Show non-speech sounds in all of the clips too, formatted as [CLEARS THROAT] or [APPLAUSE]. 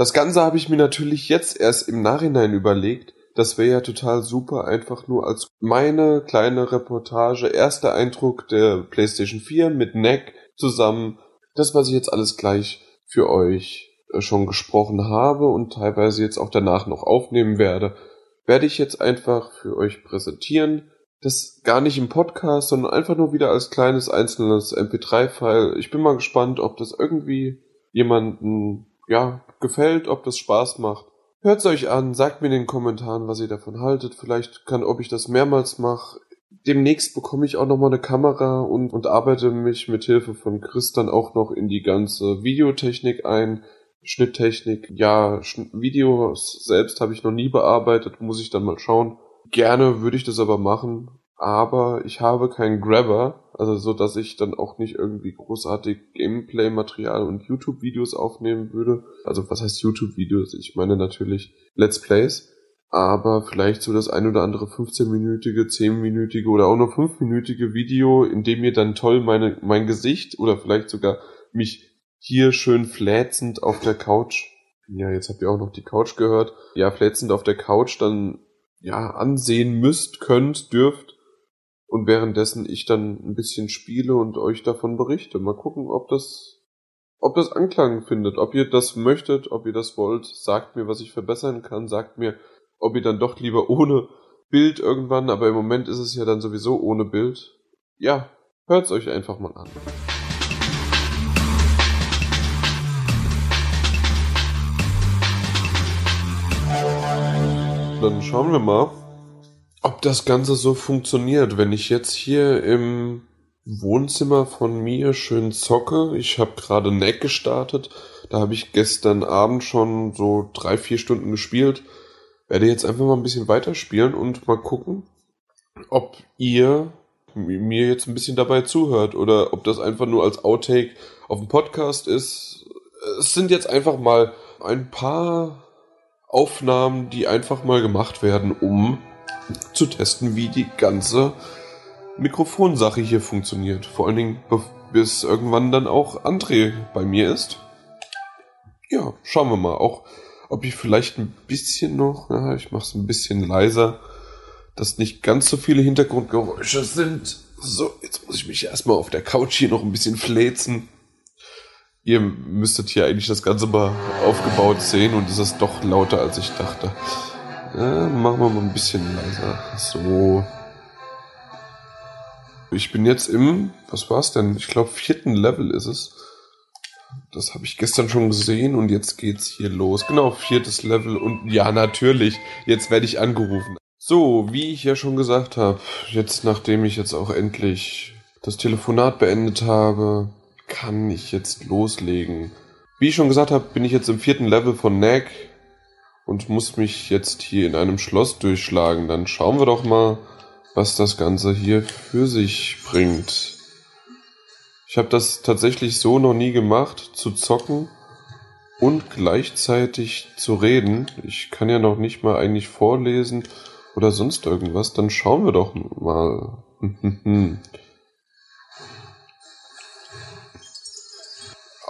Das Ganze habe ich mir natürlich jetzt erst im Nachhinein überlegt. Das wäre ja total super, einfach nur als meine kleine Reportage, erster Eindruck der PlayStation 4 mit Neck zusammen. Das, was ich jetzt alles gleich für euch äh, schon gesprochen habe und teilweise jetzt auch danach noch aufnehmen werde, werde ich jetzt einfach für euch präsentieren. Das gar nicht im Podcast, sondern einfach nur wieder als kleines einzelnes MP3-File. Ich bin mal gespannt, ob das irgendwie jemanden, ja, gefällt, ob das Spaß macht. Hört's euch an, sagt mir in den Kommentaren, was ihr davon haltet. Vielleicht kann, ob ich das mehrmals mache. Demnächst bekomme ich auch nochmal eine Kamera und, und arbeite mich mit Hilfe von Chris dann auch noch in die ganze Videotechnik ein. Schnitttechnik, ja, Videos selbst habe ich noch nie bearbeitet, muss ich dann mal schauen. Gerne würde ich das aber machen, aber ich habe keinen Grabber, also so, dass ich dann auch nicht irgendwie großartig Gameplay-Material und YouTube-Videos aufnehmen würde. Also was heißt YouTube-Videos? Ich meine natürlich Let's Plays, aber vielleicht so das ein oder andere 15-minütige, 10-minütige oder auch nur 5-minütige Video, in dem ihr dann toll meine, mein Gesicht oder vielleicht sogar mich hier schön fläzend auf der Couch. Ja, jetzt habt ihr auch noch die Couch gehört. Ja, fläzend auf der Couch dann ja ansehen müsst, könnt, dürft. Und währenddessen ich dann ein bisschen spiele und euch davon berichte. Mal gucken, ob das, ob das Anklang findet, ob ihr das möchtet, ob ihr das wollt. Sagt mir, was ich verbessern kann. Sagt mir, ob ihr dann doch lieber ohne Bild irgendwann, aber im Moment ist es ja dann sowieso ohne Bild. Ja, hört's euch einfach mal an. Dann schauen wir mal, ob das Ganze so funktioniert. Wenn ich jetzt hier im Wohnzimmer von mir schön zocke, ich habe gerade Neck gestartet, da habe ich gestern Abend schon so drei, vier Stunden gespielt, werde jetzt einfach mal ein bisschen weiterspielen und mal gucken, ob ihr mir jetzt ein bisschen dabei zuhört oder ob das einfach nur als Outtake auf dem Podcast ist. Es sind jetzt einfach mal ein paar Aufnahmen, die einfach mal gemacht werden, um zu testen, wie die ganze Mikrofonsache hier funktioniert. Vor allen Dingen, bis irgendwann dann auch André bei mir ist. Ja, schauen wir mal. Auch, ob ich vielleicht ein bisschen noch, ja, ich mache es ein bisschen leiser, dass nicht ganz so viele Hintergrundgeräusche sind. So, jetzt muss ich mich erstmal auf der Couch hier noch ein bisschen fläzen. Ihr müsstet hier eigentlich das Ganze mal aufgebaut sehen und es ist doch lauter, als ich dachte. Ja, machen wir mal ein bisschen leiser. So. Ich bin jetzt im, was war's denn? Ich glaube, vierten Level ist es. Das habe ich gestern schon gesehen und jetzt geht's hier los. Genau, viertes Level und ja, natürlich, jetzt werde ich angerufen. So, wie ich ja schon gesagt habe, jetzt nachdem ich jetzt auch endlich das Telefonat beendet habe, kann ich jetzt loslegen. Wie ich schon gesagt habe, bin ich jetzt im vierten Level von Nag und muss mich jetzt hier in einem Schloss durchschlagen. Dann schauen wir doch mal, was das Ganze hier für sich bringt. Ich habe das tatsächlich so noch nie gemacht, zu zocken und gleichzeitig zu reden. Ich kann ja noch nicht mal eigentlich vorlesen oder sonst irgendwas. Dann schauen wir doch mal. [LAUGHS]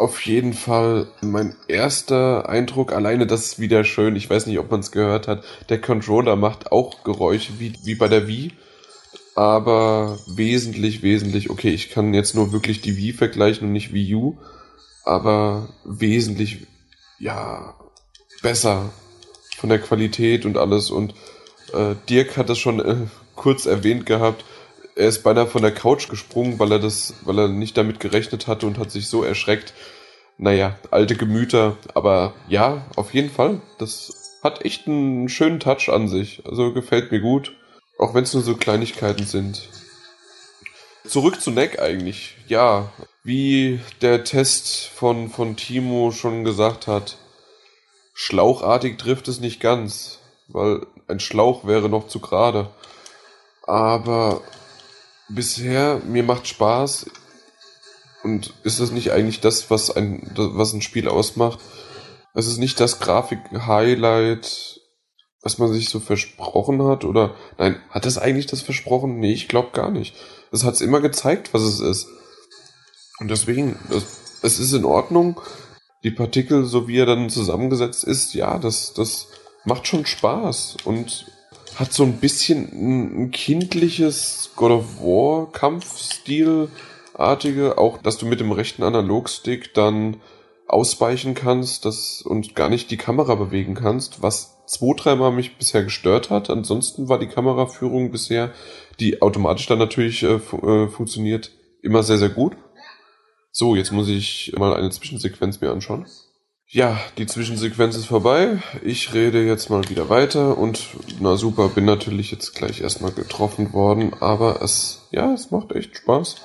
auf jeden Fall mein erster Eindruck. Alleine das ist wieder schön. Ich weiß nicht, ob man es gehört hat. Der Controller macht auch Geräusche wie, wie bei der Wii. Aber wesentlich, wesentlich, okay, ich kann jetzt nur wirklich die Wii vergleichen und nicht Wii U. Aber wesentlich, ja, besser von der Qualität und alles. Und äh, Dirk hat das schon äh, kurz erwähnt gehabt er ist beinahe von der Couch gesprungen, weil er das, weil er nicht damit gerechnet hatte und hat sich so erschreckt. Naja, alte Gemüter, aber ja, auf jeden Fall. Das hat echt einen schönen Touch an sich. Also gefällt mir gut. Auch wenn es nur so Kleinigkeiten sind. Zurück zu Neck eigentlich. Ja, wie der Test von, von Timo schon gesagt hat, schlauchartig trifft es nicht ganz, weil ein Schlauch wäre noch zu gerade. Aber bisher, mir macht Spaß. Und ist das nicht eigentlich das, was ein, was ein Spiel ausmacht? Es ist nicht das Grafik-Highlight, was man sich so versprochen hat? Oder nein, hat es eigentlich das versprochen? Nee, ich glaube gar nicht. Es hat es immer gezeigt, was es ist. Und deswegen, es, es ist in Ordnung. die Partikel, so wie er dann zusammengesetzt ist, ja, das, das macht schon Spaß und hat so ein bisschen ein, kindliches God of War Kampfstil-artige, auch dass du mit dem rechten Analogstick dann ausweichen kannst das, und gar nicht die Kamera bewegen kannst, was zwei, dreimal mich bisher gestört hat. Ansonsten war die Kameraführung bisher, die automatisch dann natürlich äh, fu äh, funktioniert, immer sehr, sehr gut. So, jetzt muss ich mal eine Zwischensequenz mir anschauen. Ja, die Zwischensequenz ist vorbei. Ich rede jetzt mal wieder weiter und na super, bin natürlich jetzt gleich erstmal getroffen worden, aber es, ja, es macht echt Spaß.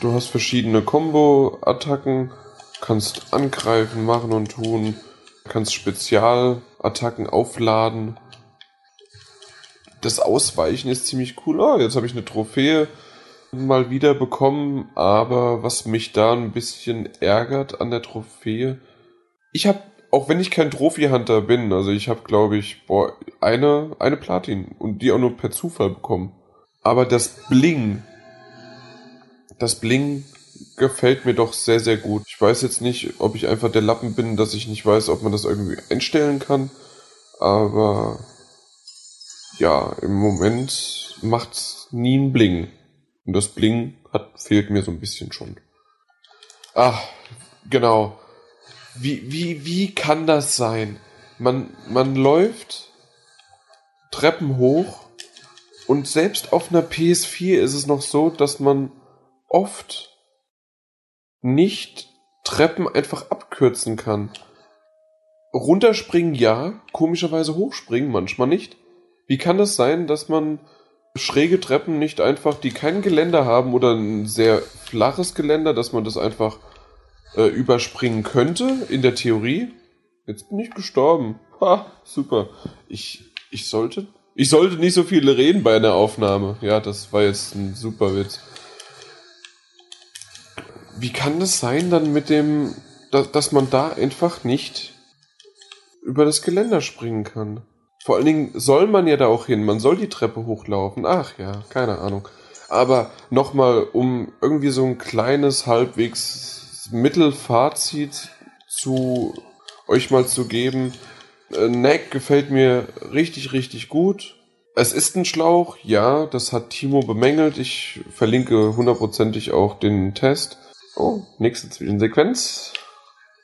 Du hast verschiedene Combo-Attacken, kannst angreifen, machen und tun, kannst Spezialattacken aufladen. Das Ausweichen ist ziemlich cool. Oh, jetzt habe ich eine Trophäe mal wieder bekommen, aber was mich da ein bisschen ärgert an der Trophäe, ich habe, auch wenn ich kein Trophy-Hunter bin, also ich habe, glaube ich, boah, eine, eine Platin und die auch nur per Zufall bekommen. Aber das Bling, das Bling gefällt mir doch sehr, sehr gut. Ich weiß jetzt nicht, ob ich einfach der Lappen bin, dass ich nicht weiß, ob man das irgendwie einstellen kann, aber ja, im Moment macht's nie ein Bling. Und das Bling hat, fehlt mir so ein bisschen schon. Ach, genau. Wie, wie, wie kann das sein? Man, man läuft Treppen hoch und selbst auf einer PS4 ist es noch so, dass man oft nicht Treppen einfach abkürzen kann. Runterspringen ja, komischerweise hochspringen manchmal nicht. Wie kann das sein, dass man schräge Treppen nicht einfach, die kein Geländer haben oder ein sehr flaches Geländer, dass man das einfach äh, überspringen könnte, in der Theorie. Jetzt bin ich gestorben. Ha, super. Ich, ich sollte, ich sollte nicht so viel reden bei einer Aufnahme. Ja, das war jetzt ein super Witz. Wie kann das sein dann mit dem, dass, dass man da einfach nicht über das Geländer springen kann? Vor allen Dingen soll man ja da auch hin. Man soll die Treppe hochlaufen. Ach ja, keine Ahnung. Aber nochmal, um irgendwie so ein kleines, halbwegs Mittelfazit zu euch mal zu geben. Äh, Neck gefällt mir richtig, richtig gut. Es ist ein Schlauch, ja, das hat Timo bemängelt. Ich verlinke hundertprozentig auch den Test. Oh, nächste Zwischensequenz.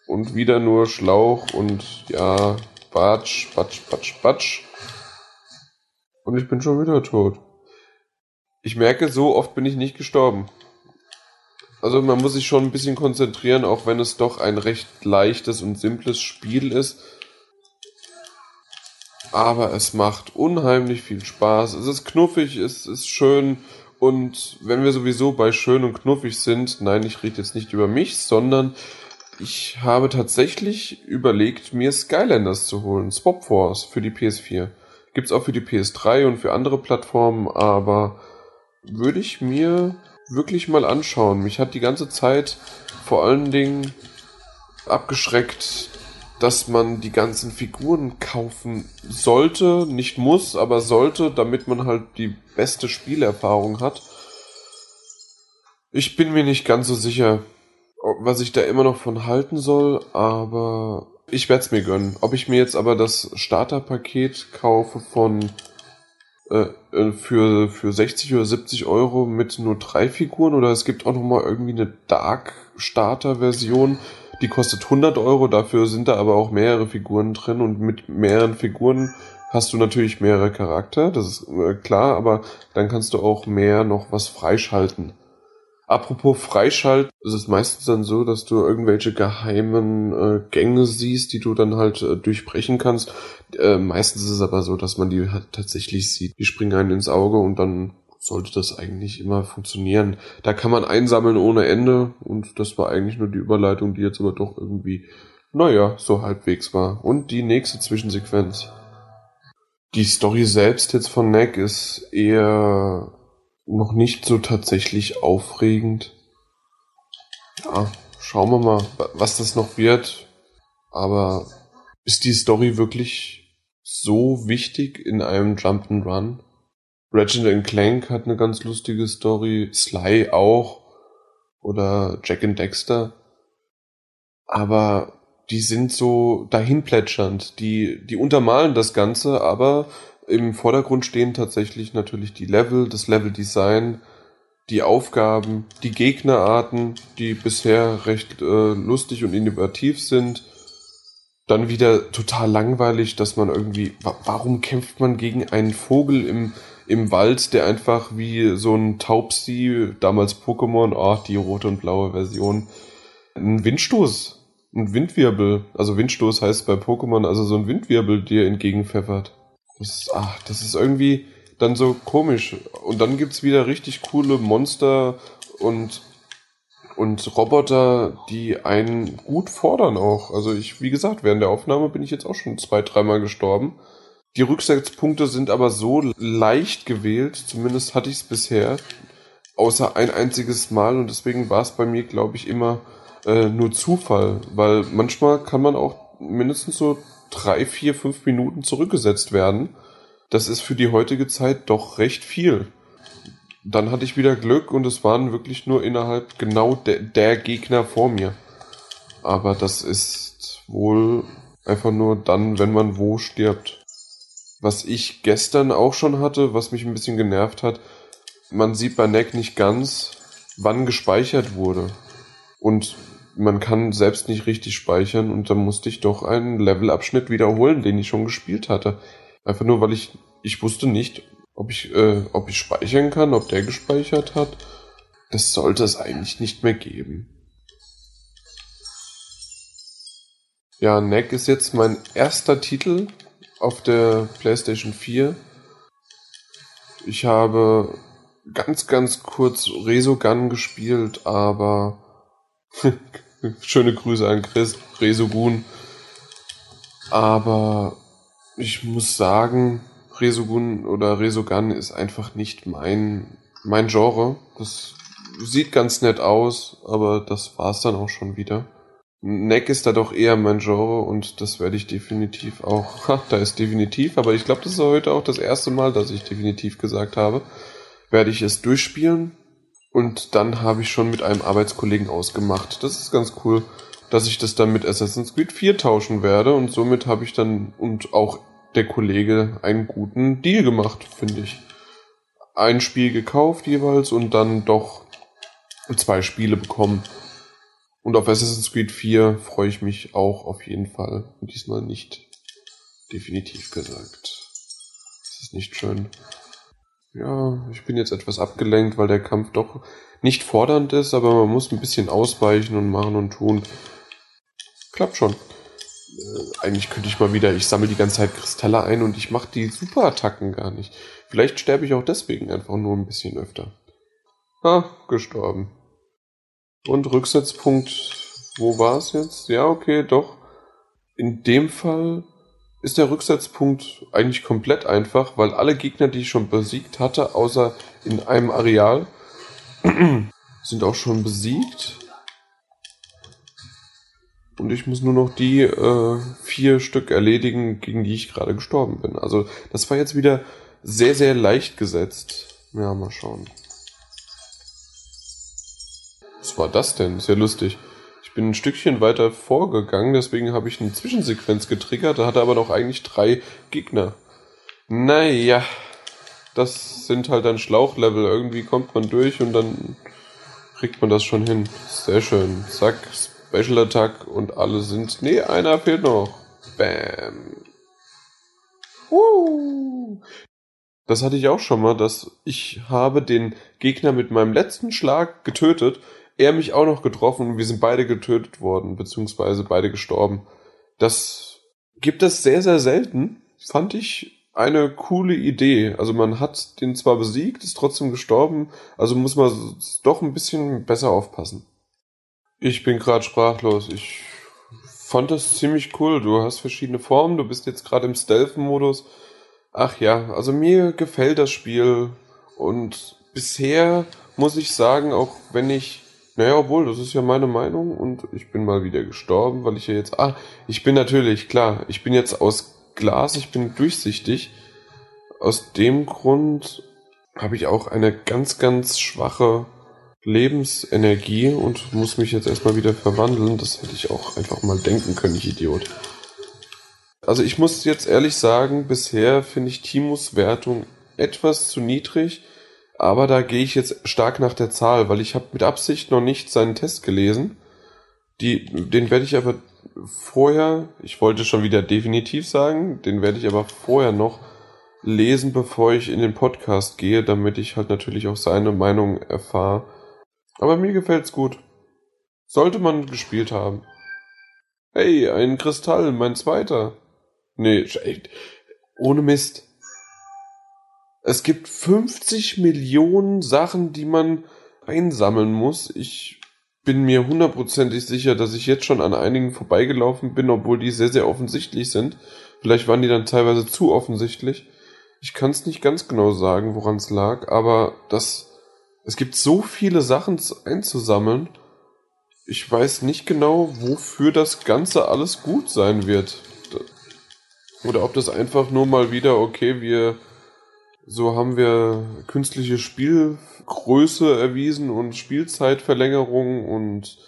Und wieder nur Schlauch und ja, Batsch, Batsch, Batsch, Batsch. Und ich bin schon wieder tot. Ich merke, so oft bin ich nicht gestorben. Also man muss sich schon ein bisschen konzentrieren, auch wenn es doch ein recht leichtes und simples Spiel ist. Aber es macht unheimlich viel Spaß. Es ist knuffig, es ist schön. Und wenn wir sowieso bei schön und knuffig sind, nein, ich rede jetzt nicht über mich, sondern ich habe tatsächlich überlegt, mir Skylanders zu holen. Swap Force für die PS4. Gibt's auch für die PS3 und für andere Plattformen, aber würde ich mir wirklich mal anschauen. Mich hat die ganze Zeit vor allen Dingen abgeschreckt, dass man die ganzen Figuren kaufen sollte, nicht muss, aber sollte, damit man halt die beste Spielerfahrung hat. Ich bin mir nicht ganz so sicher was ich da immer noch von halten soll, aber ich werde es mir gönnen. Ob ich mir jetzt aber das Starterpaket kaufe von äh, äh für, für 60 oder 70 Euro mit nur drei Figuren oder es gibt auch noch mal irgendwie eine Dark Starter Version, die kostet 100 Euro, dafür sind da aber auch mehrere Figuren drin und mit mehreren Figuren hast du natürlich mehrere Charakter, das ist äh, klar, aber dann kannst du auch mehr noch was freischalten. Apropos Freischalt, ist es meistens dann so, dass du irgendwelche geheimen äh, Gänge siehst, die du dann halt äh, durchbrechen kannst. Äh, meistens ist es aber so, dass man die halt tatsächlich sieht. Die springen einen ins Auge und dann sollte das eigentlich immer funktionieren. Da kann man einsammeln ohne Ende und das war eigentlich nur die Überleitung, die jetzt aber doch irgendwie, naja, so halbwegs war. Und die nächste Zwischensequenz. Die Story selbst jetzt von Neck ist eher noch nicht so tatsächlich aufregend. Ja, schauen wir mal, was das noch wird. Aber ist die Story wirklich so wichtig in einem Jump'n'Run? Reginald Clank hat eine ganz lustige Story, Sly auch oder Jack and Dexter. aber die sind so dahinplätschernd. Die, die untermalen das Ganze, aber im Vordergrund stehen tatsächlich natürlich die Level, das Leveldesign, die Aufgaben, die Gegnerarten, die bisher recht äh, lustig und innovativ sind. Dann wieder total langweilig, dass man irgendwie, warum kämpft man gegen einen Vogel im, im Wald, der einfach wie so ein Taubsi, damals Pokémon, oh, die rote und blaue Version, einen Windstoß, ein Windwirbel, also Windstoß heißt bei Pokémon, also so ein Windwirbel dir entgegenpfeffert. Das, ach, das ist irgendwie dann so komisch. Und dann gibt's wieder richtig coole Monster und, und Roboter, die einen gut fordern auch. Also ich, wie gesagt, während der Aufnahme bin ich jetzt auch schon zwei, dreimal gestorben. Die Rücksetzpunkte sind aber so leicht gewählt, zumindest hatte ich es bisher, außer ein einziges Mal und deswegen war es bei mir, glaube ich, immer äh, nur Zufall, weil manchmal kann man auch mindestens so drei, vier, fünf Minuten zurückgesetzt werden. Das ist für die heutige Zeit doch recht viel. Dann hatte ich wieder Glück und es waren wirklich nur innerhalb genau de der Gegner vor mir. Aber das ist wohl einfach nur dann, wenn man wo stirbt. Was ich gestern auch schon hatte, was mich ein bisschen genervt hat, man sieht bei Neck nicht ganz, wann gespeichert wurde. Und man kann selbst nicht richtig speichern und dann musste ich doch einen Levelabschnitt wiederholen, den ich schon gespielt hatte. Einfach nur, weil ich, ich wusste nicht, ob ich, äh, ob ich speichern kann, ob der gespeichert hat. Das sollte es eigentlich nicht mehr geben. Ja, Neck ist jetzt mein erster Titel auf der PlayStation 4. Ich habe ganz, ganz kurz Resogun gespielt, aber [LAUGHS] [LAUGHS] Schöne Grüße an Chris Resogun. Aber ich muss sagen, Resogun oder Resogun ist einfach nicht mein, mein Genre. Das sieht ganz nett aus, aber das war's dann auch schon wieder. Neck ist da doch eher mein Genre und das werde ich definitiv auch. [LAUGHS] Ha, da ist definitiv, aber ich glaube, das ist heute auch das erste Mal, dass ich definitiv gesagt habe. Werde ich es durchspielen und dann habe ich schon mit einem Arbeitskollegen ausgemacht. Das ist ganz cool, dass ich das dann mit Assassin's Creed 4 tauschen werde. Und somit habe ich dann und auch der Kollege einen guten Deal gemacht, finde ich. Ein Spiel gekauft jeweils und dann doch zwei Spiele bekommen. Und auf Assassin's Creed 4 freue ich mich auch auf jeden Fall. Und diesmal nicht definitiv gesagt. Das ist nicht schön. Ja, ich bin jetzt etwas abgelenkt, weil der Kampf doch nicht fordernd ist, aber man muss ein bisschen ausweichen und machen und tun. Klappt schon. Äh, eigentlich könnte ich mal wieder, ich sammle die ganze Zeit Kristalle ein und ich mache die Superattacken gar nicht. Vielleicht sterbe ich auch deswegen einfach nur ein bisschen öfter. Ah, gestorben. Und Rücksetzpunkt, wo war es jetzt? Ja, okay, doch. In dem Fall ist der Rücksetzpunkt eigentlich komplett einfach, weil alle Gegner, die ich schon besiegt hatte, außer in einem Areal, [CLEARS THROAT] sind auch schon besiegt. Und ich muss nur noch die äh, vier Stück erledigen, gegen die ich gerade gestorben bin. Also das war jetzt wieder sehr, sehr leicht gesetzt. Ja, mal schauen. Was war das denn? Ja lustig bin ein Stückchen weiter vorgegangen, deswegen habe ich eine Zwischensequenz getriggert, da hatte aber noch eigentlich drei Gegner. Naja, das sind halt dann Schlauchlevel. Irgendwie kommt man durch und dann kriegt man das schon hin. Sehr schön. Zack, Special Attack und alle sind. Nee, einer fehlt noch. Bam. Uh. Das hatte ich auch schon mal, dass ich habe den Gegner mit meinem letzten Schlag getötet er mich auch noch getroffen und wir sind beide getötet worden, beziehungsweise beide gestorben. Das gibt es sehr, sehr selten. Fand ich eine coole Idee. Also man hat den zwar besiegt, ist trotzdem gestorben, also muss man doch ein bisschen besser aufpassen. Ich bin gerade sprachlos. Ich fand das ziemlich cool. Du hast verschiedene Formen, du bist jetzt gerade im Stealth-Modus. Ach ja, also mir gefällt das Spiel und bisher muss ich sagen, auch wenn ich naja, obwohl, das ist ja meine Meinung und ich bin mal wieder gestorben, weil ich ja jetzt. Ah, ich bin natürlich, klar, ich bin jetzt aus Glas, ich bin durchsichtig. Aus dem Grund habe ich auch eine ganz, ganz schwache Lebensenergie und muss mich jetzt erstmal wieder verwandeln. Das hätte ich auch einfach mal denken können, ich Idiot. Also ich muss jetzt ehrlich sagen, bisher finde ich Timos Wertung etwas zu niedrig, aber da gehe ich jetzt stark nach der Zahl, weil ich habe mit Absicht noch nicht seinen Test gelesen. Die, den werde ich aber vorher, ich wollte schon wieder definitiv sagen, den werde ich aber vorher noch lesen, bevor ich in den Podcast gehe, damit ich halt natürlich auch seine Meinung erfahre aber mir gefällt's gut. Sollte man gespielt haben. Hey, ein Kristall, mein zweiter. Nee. Ohne Mist. Es gibt 50 Millionen Sachen, die man einsammeln muss. Ich bin mir hundertprozentig sicher, dass ich jetzt schon an einigen vorbeigelaufen bin, obwohl die sehr, sehr offensichtlich sind. Vielleicht waren die dann teilweise zu offensichtlich. Ich kann es nicht ganz genau sagen, woran es lag, aber das es gibt so viele Sachen einzusammeln. Ich weiß nicht genau, wofür das Ganze alles gut sein wird. Oder ob das einfach nur mal wieder, okay, wir, so haben wir künstliche Spielgröße erwiesen und Spielzeitverlängerung und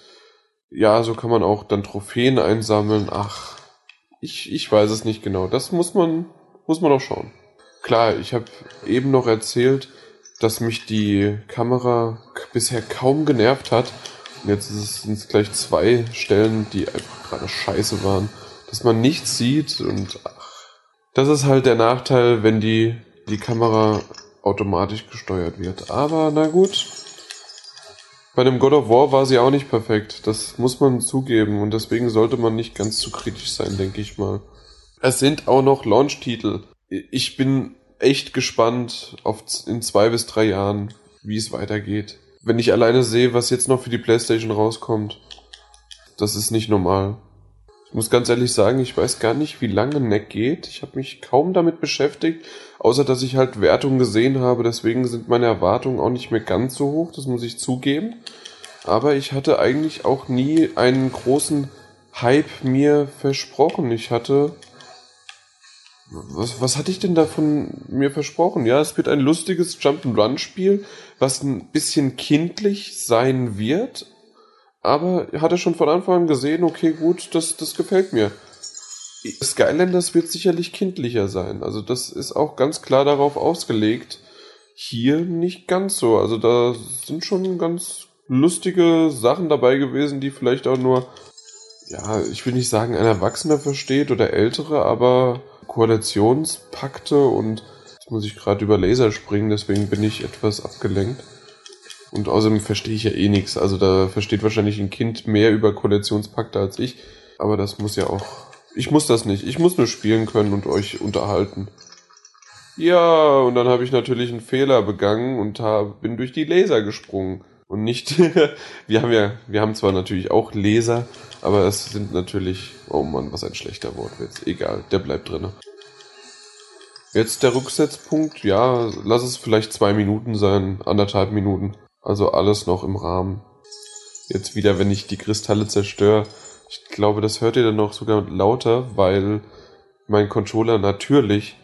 ja, so kann man auch dann Trophäen einsammeln. Ach, ich, ich weiß es nicht genau. Das muss man, muss man auch schauen. Klar, ich habe eben noch erzählt, dass mich die Kamera bisher kaum genervt hat. Und jetzt sind es gleich zwei Stellen, die einfach gerade scheiße waren. Dass man nichts sieht und ach, das ist halt der Nachteil, wenn die, die Kamera automatisch gesteuert wird. Aber na gut. Bei dem God of War war sie auch nicht perfekt. Das muss man zugeben. Und deswegen sollte man nicht ganz zu kritisch sein, denke ich mal. Es sind auch noch Launch-Titel. Ich bin echt gespannt auf in zwei bis drei Jahren, wie es weitergeht. Wenn ich alleine sehe, was jetzt noch für die PlayStation rauskommt, das ist nicht normal. Ich muss ganz ehrlich sagen, ich weiß gar nicht, wie lange Neck geht. Ich habe mich kaum damit beschäftigt, außer dass ich halt Wertungen gesehen habe. Deswegen sind meine Erwartungen auch nicht mehr ganz so hoch, das muss ich zugeben. Aber ich hatte eigentlich auch nie einen großen Hype mir versprochen. Ich hatte was, was hatte ich denn davon mir versprochen? Ja, es wird ein lustiges Jump'n'Run-Spiel, was ein bisschen kindlich sein wird. Aber hat er schon von Anfang an gesehen, okay, gut, das, das gefällt mir. Skylanders wird sicherlich kindlicher sein. Also das ist auch ganz klar darauf ausgelegt. Hier nicht ganz so. Also da sind schon ganz lustige Sachen dabei gewesen, die vielleicht auch nur, ja, ich will nicht sagen, ein Erwachsener versteht oder ältere, aber Koalitionspakte und jetzt muss ich gerade über Laser springen, deswegen bin ich etwas abgelenkt. Und außerdem verstehe ich ja eh nichts. Also da versteht wahrscheinlich ein Kind mehr über Koalitionspakte als ich. Aber das muss ja auch. Ich muss das nicht. Ich muss nur spielen können und euch unterhalten. Ja, und dann habe ich natürlich einen Fehler begangen und hab, bin durch die Laser gesprungen. Und nicht. [LAUGHS] wir haben ja, wir haben zwar natürlich auch Laser, aber es sind natürlich, oh Mann, was ein schlechter Wortwitz. Egal, der bleibt drin. Jetzt der Rücksetzpunkt, ja, lass es vielleicht zwei Minuten sein, anderthalb Minuten. Also alles noch im Rahmen. Jetzt wieder, wenn ich die Kristalle zerstöre. Ich glaube, das hört ihr dann noch sogar lauter, weil mein Controller natürlich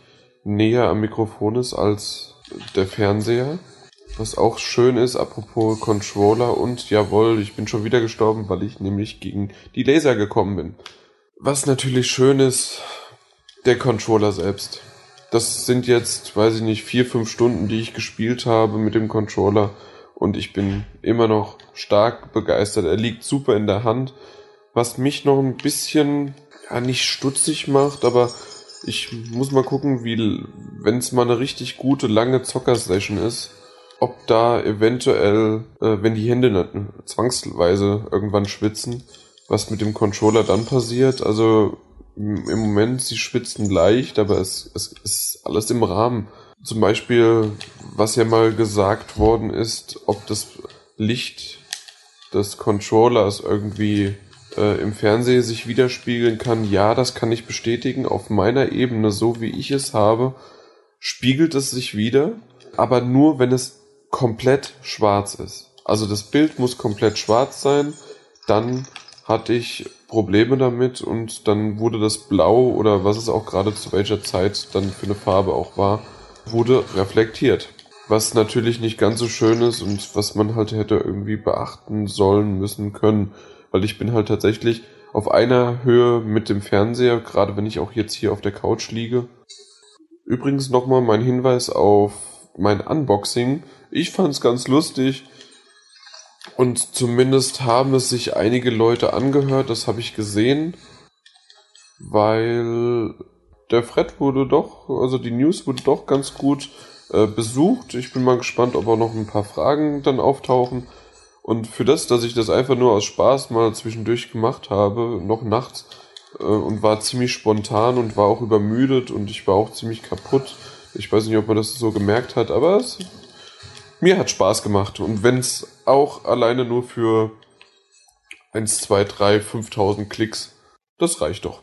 näher am Mikrofon ist als der Fernseher. Was auch schön ist, apropos Controller und jawohl, ich bin schon wieder gestorben, weil ich nämlich gegen die Laser gekommen bin. Was natürlich schön ist, der Controller selbst. Das sind jetzt, weiß ich nicht, vier, fünf Stunden, die ich gespielt habe mit dem Controller und ich bin immer noch stark begeistert. Er liegt super in der Hand. Was mich noch ein bisschen, ja, nicht stutzig macht, aber ich muss mal gucken, wie, wenn es mal eine richtig gute, lange Zocker-Session ist, ob da eventuell, äh, wenn die Hände zwangsweise irgendwann schwitzen, was mit dem Controller dann passiert. Also im Moment, sie schwitzen leicht, aber es, es ist alles im Rahmen. Zum Beispiel, was ja mal gesagt worden ist, ob das Licht des Controllers irgendwie äh, im Fernsehen sich widerspiegeln kann. Ja, das kann ich bestätigen. Auf meiner Ebene, so wie ich es habe, spiegelt es sich wieder, aber nur wenn es komplett schwarz ist. Also das Bild muss komplett schwarz sein, dann hatte ich Probleme damit und dann wurde das Blau oder was es auch gerade zu welcher Zeit dann für eine Farbe auch war, wurde reflektiert. Was natürlich nicht ganz so schön ist und was man halt hätte irgendwie beachten sollen, müssen können. Weil ich bin halt tatsächlich auf einer Höhe mit dem Fernseher, gerade wenn ich auch jetzt hier auf der Couch liege. Übrigens nochmal mein Hinweis auf mein Unboxing. Ich fand's ganz lustig. Und zumindest haben es sich einige Leute angehört, das habe ich gesehen, weil der Fred wurde doch, also die News wurde doch ganz gut äh, besucht. Ich bin mal gespannt, ob auch noch ein paar Fragen dann auftauchen. Und für das, dass ich das einfach nur aus Spaß mal zwischendurch gemacht habe, noch nachts, äh, und war ziemlich spontan und war auch übermüdet und ich war auch ziemlich kaputt. Ich weiß nicht, ob man das so gemerkt hat, aber es mir hat Spaß gemacht. Und wenn es auch alleine nur für 1, 2, 3, 5000 Klicks, das reicht doch.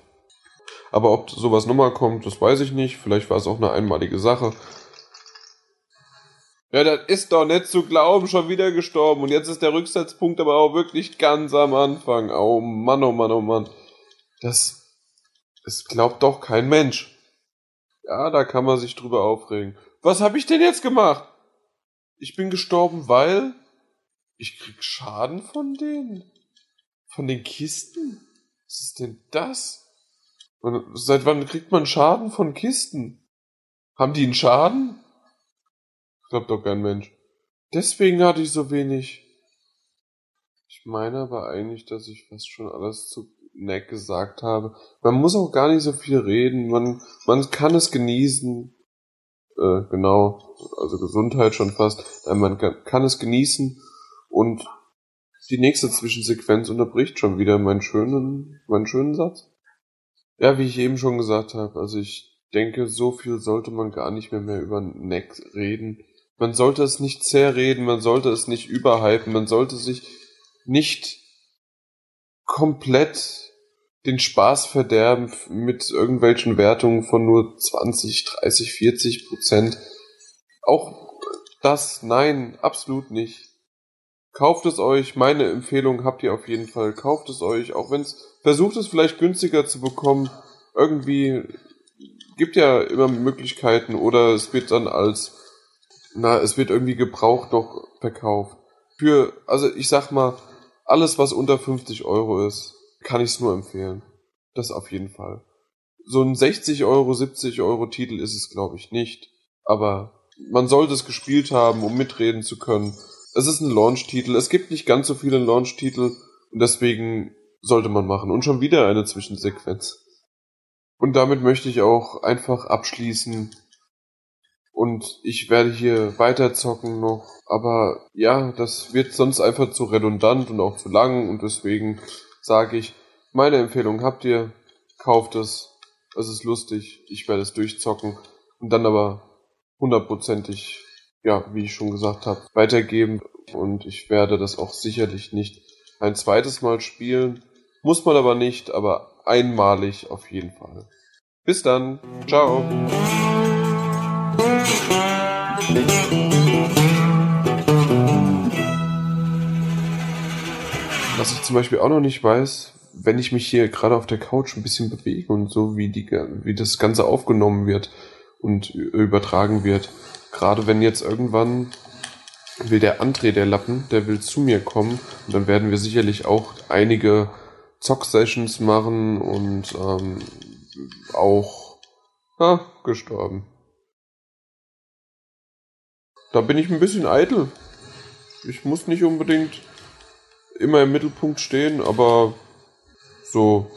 Aber ob sowas nochmal kommt, das weiß ich nicht. Vielleicht war es auch eine einmalige Sache. Ja, das ist doch nicht zu glauben, schon wieder gestorben. Und jetzt ist der Rücksetzpunkt aber auch wirklich ganz am Anfang. Oh Mann, oh Mann, oh Mann. Das, es glaubt doch kein Mensch. Ja, da kann man sich drüber aufregen. Was habe ich denn jetzt gemacht? Ich bin gestorben, weil ich krieg Schaden von denen. Von den Kisten? Was ist denn das? Seit wann kriegt man Schaden von Kisten? Haben die einen Schaden? Glaubt doch kein Mensch. Deswegen hatte ich so wenig. Ich meine aber eigentlich, dass ich fast schon alles zu Neck gesagt habe. Man muss auch gar nicht so viel reden. Man, man kann es genießen. Äh, genau, also Gesundheit schon fast. Äh, man kann es genießen und die nächste Zwischensequenz unterbricht schon wieder meinen schönen, meinen schönen Satz. Ja, wie ich eben schon gesagt habe, also ich denke, so viel sollte man gar nicht mehr, mehr über Neck reden. Man sollte es nicht zerreden, man sollte es nicht überhypen, man sollte sich nicht komplett den Spaß verderben mit irgendwelchen Wertungen von nur 20, 30, 40 Prozent. Auch das, nein, absolut nicht. Kauft es euch, meine Empfehlung habt ihr auf jeden Fall. Kauft es euch, auch wenn es versucht es vielleicht günstiger zu bekommen. Irgendwie gibt ja immer Möglichkeiten oder es wird dann als, na, es wird irgendwie gebraucht noch verkauft. Für, also ich sag mal, alles was unter 50 Euro ist, kann ich es nur empfehlen. Das auf jeden Fall. So ein 60 Euro, 70 Euro Titel ist es, glaube ich, nicht. Aber man sollte es gespielt haben, um mitreden zu können. Es ist ein Launch-Titel. Es gibt nicht ganz so viele Launch-Titel und deswegen sollte man machen. Und schon wieder eine Zwischensequenz. Und damit möchte ich auch einfach abschließen. Und ich werde hier weiter zocken noch. Aber ja, das wird sonst einfach zu redundant und auch zu lang. Und deswegen sage ich, meine Empfehlung habt ihr, kauft es. Es ist lustig. Ich werde es durchzocken. Und dann aber hundertprozentig, ja, wie ich schon gesagt habe, weitergeben. Und ich werde das auch sicherlich nicht ein zweites Mal spielen. Muss man aber nicht, aber einmalig auf jeden Fall. Bis dann. Ciao. Was ich zum Beispiel auch noch nicht weiß, wenn ich mich hier gerade auf der Couch ein bisschen bewege und so, wie, die, wie das Ganze aufgenommen wird und übertragen wird. Gerade wenn jetzt irgendwann will der André, der Lappen, der will zu mir kommen und dann werden wir sicherlich auch einige Zock-Sessions machen und ähm, auch ah, gestorben. Da bin ich ein bisschen eitel. Ich muss nicht unbedingt immer im Mittelpunkt stehen, aber so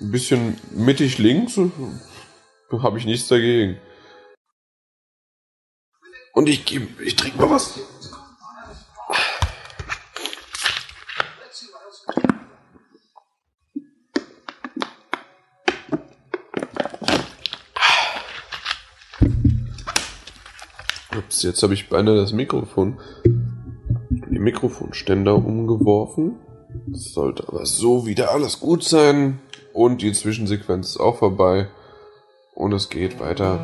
ein bisschen mittig links [LAUGHS] habe ich nichts dagegen. Und ich, ich trinke mal was. Jetzt habe ich beinahe das Mikrofon, die Mikrofonständer umgeworfen. Das sollte aber so wieder alles gut sein. Und die Zwischensequenz ist auch vorbei. Und es geht weiter.